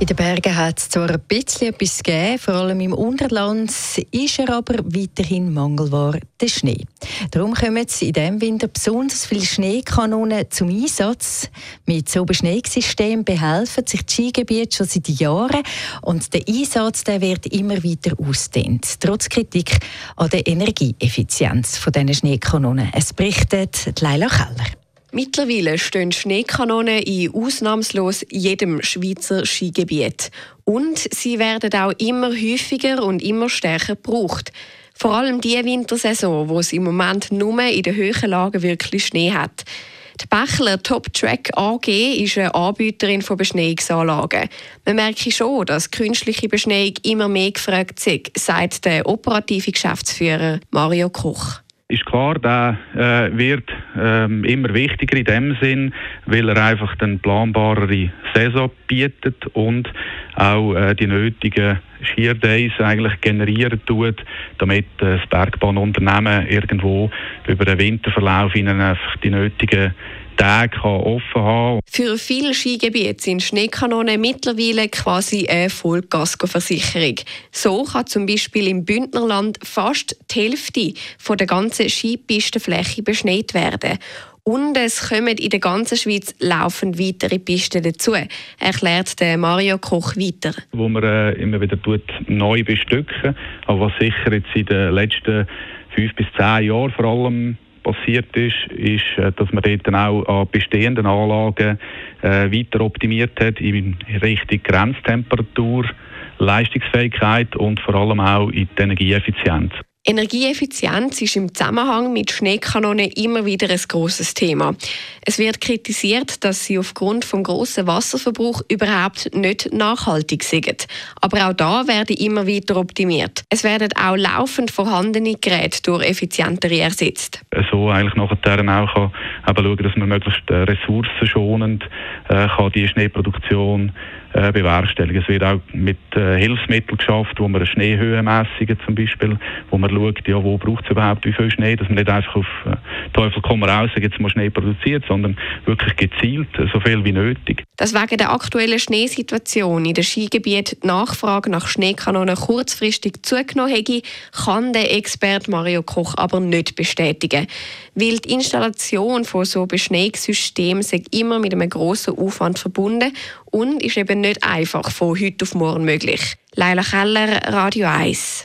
In den Bergen hat es zwar ein bisschen etwas gegeben, vor allem im Unterland ist er aber weiterhin mangelbar, der Schnee. Darum kommen in diesem Winter besonders viele Schneekanonen zum Einsatz. Mit so einem Schneesystem behelfen sich die Skigebiete schon seit Jahren und der Einsatz der wird immer weiter ausdehnt, trotz Kritik an der Energieeffizienz dieser Schneekanonen. Es berichtet Leila Keller. Mittlerweile stehen Schneekanonen in ausnahmslos jedem Schweizer Skigebiet. Und sie werden auch immer häufiger und immer stärker gebraucht. Vor allem die Wintersaison, wo es im Moment nur in den höheren Lagen wirklich Schnee hat. Die Bächler Top Track AG ist eine Anbieterin von Beschneiungsanlagen. Man merkt schon, dass künstliche Beschneiung immer mehr gefragt ist, sagt der operative Geschäftsführer Mario Koch ist klar, der äh, wird ähm, immer wichtiger in dem Sinn, weil er einfach den planbarere Saison bietet und auch äh, die nötigen Shear Days eigentlich generieren tut, damit das Bergbahnunternehmen irgendwo über den Winterverlauf ihnen einfach die nötigen Tage offen haben. Für viele Skigebiete sind Schneekanonen mittlerweile quasi eine Vollkaskoversicherung. So kann zum Beispiel im Bündnerland fast die Hälfte von der ganzen Skipistenfläche beschneit werden. Und es kommen in der ganzen Schweiz laufend weitere Pisten dazu, erklärt der Mario Koch weiter. Wo man äh, immer wieder tut, neu bestücken, aber was sicher jetzt in den letzten fünf bis zehn Jahren vor allem passiert ist, ist, äh, dass man dort dann auch an bestehenden Anlagen äh, weiter optimiert hat in Richtung Grenztemperatur, Leistungsfähigkeit und vor allem auch in die Energieeffizienz. Energieeffizienz ist im Zusammenhang mit Schneekanonen immer wieder ein großes Thema. Es wird kritisiert, dass sie aufgrund vom großen Wasserverbrauch überhaupt nicht nachhaltig sind. Aber auch da werden immer weiter optimiert. Es werden auch laufend vorhandene Geräte durch effizientere ersetzt. So eigentlich nachher auch schauen, dass man möglichst äh, ressourcenschonend äh, die Schneeproduktion äh, bewerkstelligen. Es wird auch mit äh, Hilfsmitteln geschafft, wo man Schneehöhe mässigen zum Beispiel, wo man schaut, ja, wo braucht es überhaupt wie viel Schnee, dass man nicht einfach auf äh, Teufel komm raus, jetzt mal Schnee produziert, sondern wirklich gezielt, so viel wie nötig. Dass wegen der aktuellen Schneesituation in den Skigebieten die Nachfrage nach Schneekanonen kurzfristig zugenommen hätte, kann der Experte Mario Koch aber nicht bestätigen. Weil die Installation von so Beschneiungssystemen immer mit einem grossen Aufwand verbunden und ist eben nicht einfach von heute auf morgen möglich. Leila Keller, Radio 1.